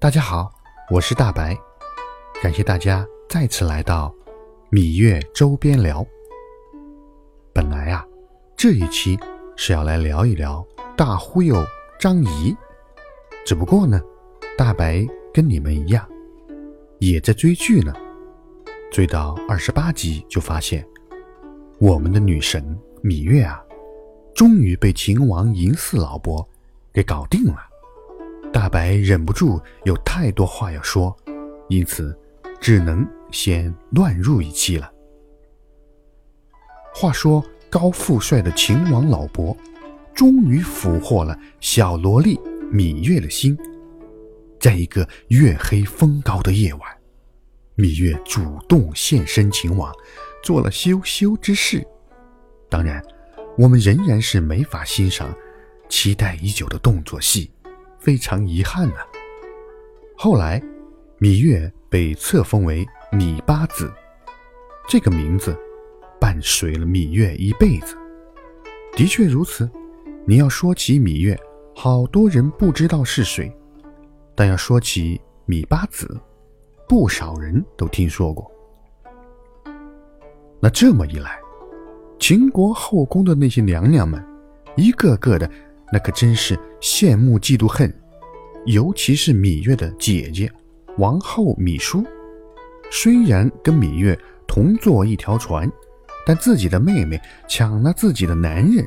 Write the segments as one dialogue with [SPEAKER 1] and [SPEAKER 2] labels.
[SPEAKER 1] 大家好，我是大白，感谢大家再次来到芈月周边聊。本来啊，这一期是要来聊一聊大忽悠张仪，只不过呢，大白跟你们一样，也在追剧呢，追到二十八集就发现，我们的女神芈月啊，终于被秦王嬴驷老伯给搞定了。大白忍不住有太多话要说，因此只能先乱入一期了。话说高富帅的秦王老伯，终于俘获了小萝莉芈月的心。在一个月黑风高的夜晚，芈月主动现身秦王，做了羞羞之事。当然，我们仍然是没法欣赏期待已久的动作戏。非常遗憾呐。后来，芈月被册封为芈八子，这个名字伴随了芈月一辈子。的确如此，你要说起芈月，好多人不知道是谁；但要说起芈八子，不少人都听说过。那这么一来，秦国后宫的那些娘娘们，一个个的。那可真是羡慕嫉妒恨，尤其是芈月的姐姐王后芈姝，虽然跟芈月同坐一条船，但自己的妹妹抢了自己的男人，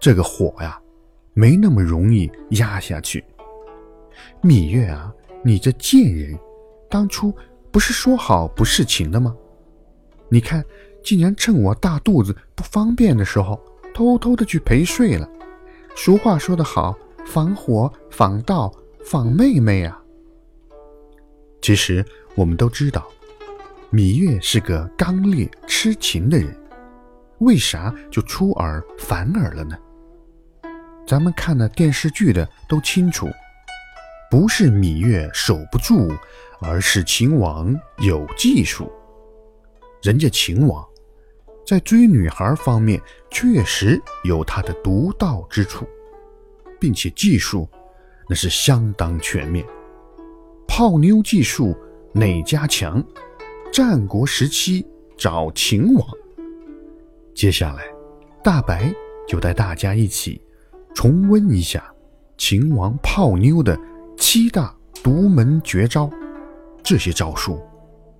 [SPEAKER 1] 这个火呀，没那么容易压下去。芈月啊，你这贱人，当初不是说好不侍寝的吗？你看，竟然趁我大肚子不方便的时候，偷偷的去陪睡了。俗话说得好，防火防盗防妹妹啊。其实我们都知道，芈月是个刚烈痴情的人，为啥就出尔反尔了呢？咱们看了电视剧的都清楚，不是芈月守不住，而是秦王有技术。人家秦王。在追女孩方面，确实有他的独到之处，并且技术那是相当全面。泡妞技术哪家强？战国时期找秦王。接下来，大白就带大家一起重温一下秦王泡妞的七大独门绝招。这些招数，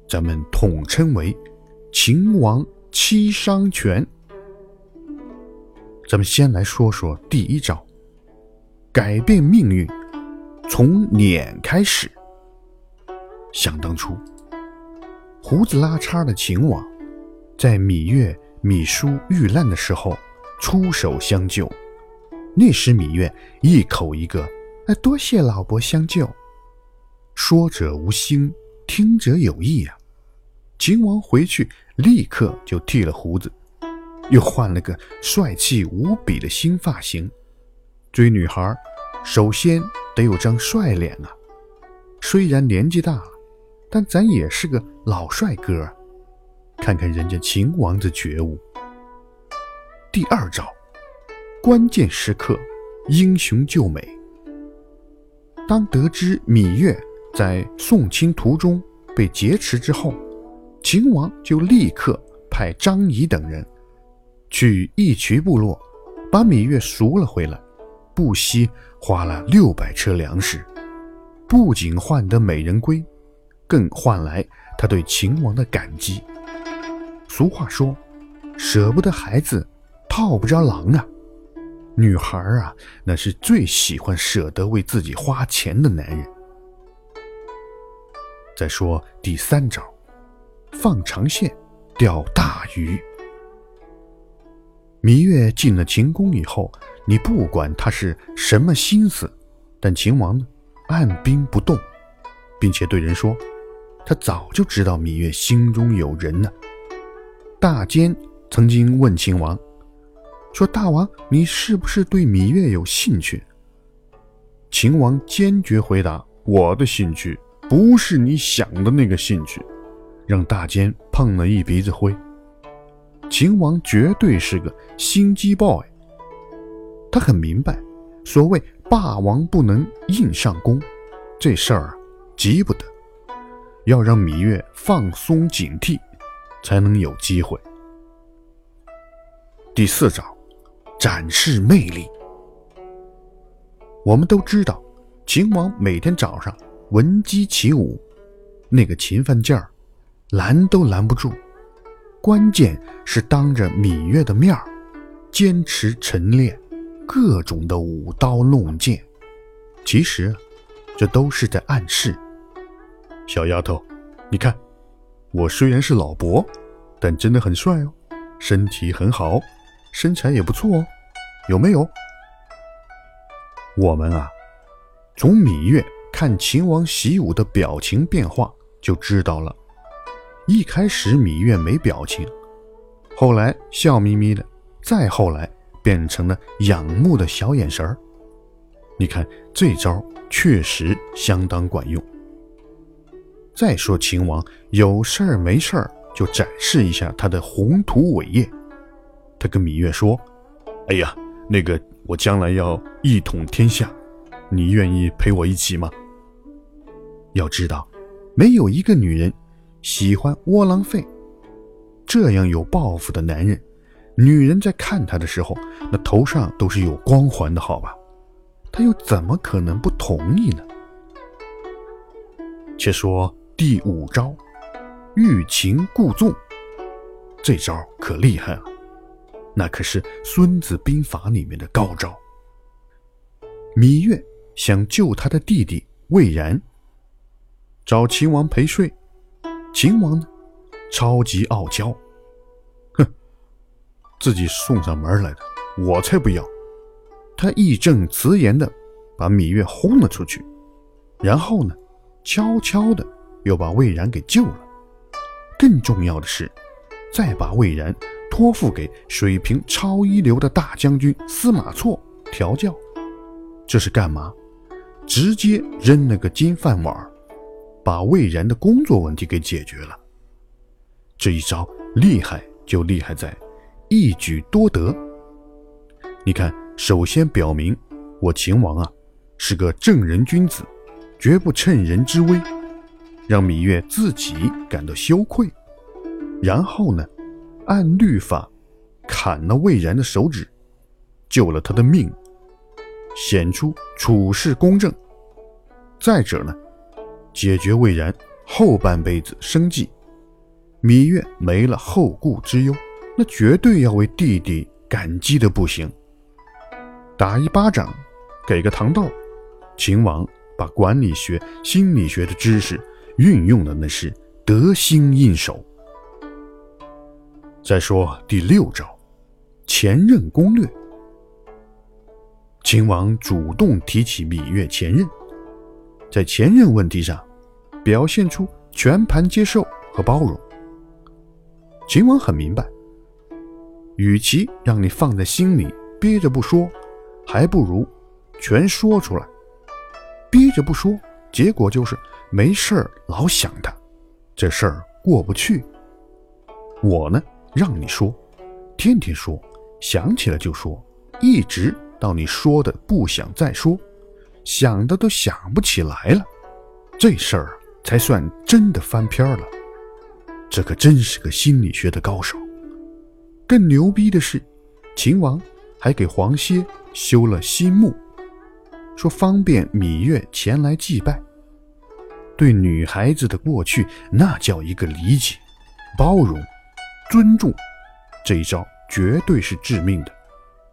[SPEAKER 1] 咱们统称为秦王。七伤拳，咱们先来说说第一招，改变命运，从脸开始。想当初，胡子拉碴的秦王，在芈月、芈姝遇难的时候出手相救，那时芈月一口一个“哎，多谢老伯相救”，说者无心，听者有意呀。秦王回去。立刻就剃了胡子，又换了个帅气无比的新发型。追女孩，首先得有张帅脸啊！虽然年纪大了，但咱也是个老帅哥。看看人家秦王的觉悟。第二招，关键时刻英雄救美。当得知芈月在送亲途中被劫持之后。秦王就立刻派张仪等人去义渠部落，把芈月赎了回来，不惜花了六百车粮食，不仅换得美人归，更换来他对秦王的感激。俗话说：“舍不得孩子，套不着狼啊。”女孩啊，那是最喜欢舍得为自己花钱的男人。再说第三招。放长线钓大鱼。芈月进了秦宫以后，你不管他是什么心思，但秦王呢，按兵不动，并且对人说，他早就知道芈月心中有人呢。大坚曾经问秦王，说：“大王，你是不是对芈月有兴趣？”秦王坚决回答：“我的兴趣不是你想的那个兴趣。”让大坚碰了一鼻子灰。秦王绝对是个心机 boy，他很明白，所谓霸王不能硬上弓，这事儿急不得，要让芈月放松警惕，才能有机会。第四招，展示魅力。我们都知道，秦王每天早上闻鸡起舞，那个勤奋劲儿，拦都拦不住。关键是当着芈月的面儿，坚持晨练各种的舞刀弄剑。其实，这都是在暗示小丫头，你看，我虽然是老伯，但真的很帅哦，身体很好，身材也不错哦，有没有？我们啊，从芈月看秦王习武的表情变化就知道了。一开始芈月没表情，后来笑眯眯的，再后来变成了仰慕的小眼神儿。你看这招确实相当管用。再说秦王有事儿没事儿就展示一下他的宏图伟业，他跟芈月说：“哎呀，那个我将来要一统天下，你愿意陪我一起吗？”要知道，没有一个女人。喜欢窝囊废，这样有抱负的男人，女人在看他的时候，那头上都是有光环的，好吧？他又怎么可能不同意呢？且说第五招，欲擒故纵，这招可厉害了，那可是《孙子兵法》里面的高招。芈月想救他的弟弟魏然，找秦王陪睡。秦王呢，超级傲娇，哼，自己送上门来的，我才不要！他义正辞严的把芈月轰了出去，然后呢，悄悄的又把魏然给救了。更重要的是，再把魏然托付给水平超一流的大将军司马错调教。这是干嘛？直接扔了个金饭碗。把魏然的工作问题给解决了。这一招厉害就厉害在一举多得。你看，首先表明我秦王啊是个正人君子，绝不趁人之危，让芈月自己感到羞愧。然后呢，按律法砍了魏然的手指，救了他的命，显出处事公正。再者呢。解决魏然后半辈子生计，芈月没了后顾之忧，那绝对要为弟弟感激的不行。打一巴掌，给个糖豆，秦王把管理学、心理学的知识运用的那是得心应手。再说第六招，前任攻略。秦王主动提起芈月前任，在前任问题上。表现出全盘接受和包容。秦王很明白，与其让你放在心里憋着不说，还不如全说出来。憋着不说，结果就是没事儿老想他，这事儿过不去。我呢，让你说，天天说，想起来就说，一直到你说的不想再说，想的都想不起来了，这事儿。才算真的翻篇了，这可真是个心理学的高手。更牛逼的是，秦王还给黄歇修了新墓，说方便芈月前来祭拜。对女孩子的过去，那叫一个理解、包容、尊重，这一招绝对是致命的。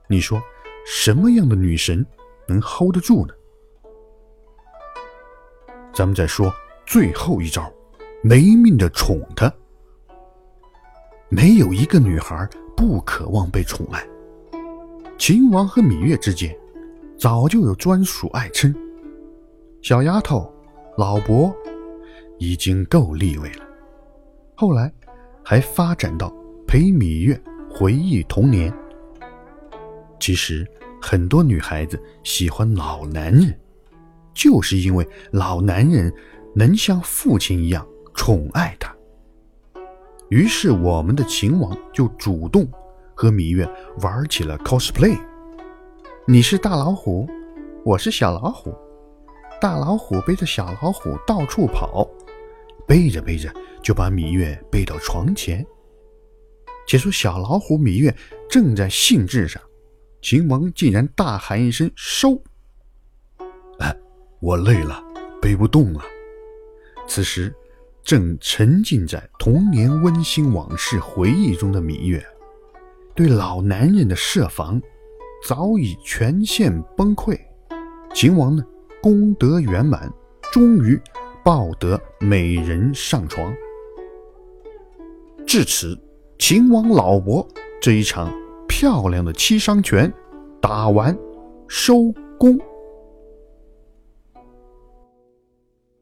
[SPEAKER 1] 你说，什么样的女神能 hold 得住呢？咱们再说。最后一招，没命的宠她。没有一个女孩不渴望被宠爱。秦王和芈月之间早就有专属爱称，小丫头、老伯，已经够立位了。后来还发展到陪芈月回忆童年。其实很多女孩子喜欢老男人，就是因为老男人。能像父亲一样宠爱他，于是我们的秦王就主动和芈月玩起了 cosplay。你是大老虎，我是小老虎，大老虎背着小老虎到处跑，背着背着就把芈月背到床前。且说小老虎芈月正在兴致上，秦王竟然大喊一声：“收！”
[SPEAKER 2] 我累了，背不动了。
[SPEAKER 1] 此时正沉浸在童年温馨往事回忆中的芈月，对老男人的设防早已全线崩溃。秦王呢，功德圆满，终于抱得美人上床。至此。秦王老伯这一场漂亮的七伤拳打完收工。